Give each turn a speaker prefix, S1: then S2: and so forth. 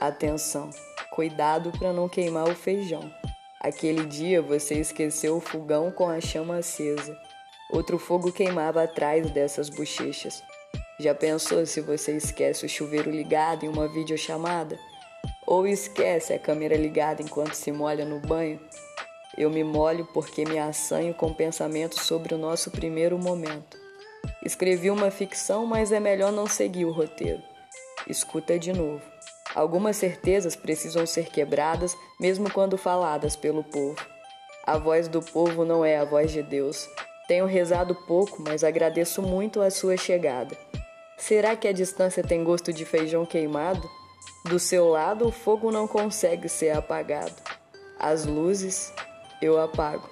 S1: Atenção, cuidado para não queimar o feijão. Aquele dia você esqueceu o fogão com a chama acesa. Outro fogo queimava atrás dessas bochechas. Já pensou se você esquece o chuveiro ligado em uma videochamada? Ou esquece a câmera ligada enquanto se molha no banho? Eu me molho porque me assanho com pensamentos sobre o nosso primeiro momento. Escrevi uma ficção, mas é melhor não seguir o roteiro. Escuta de novo. Algumas certezas precisam ser quebradas, mesmo quando faladas pelo povo. A voz do povo não é a voz de Deus. Tenho rezado pouco, mas agradeço muito a sua chegada. Será que a distância tem gosto de feijão queimado? Do seu lado, o fogo não consegue ser apagado. As luzes eu apago.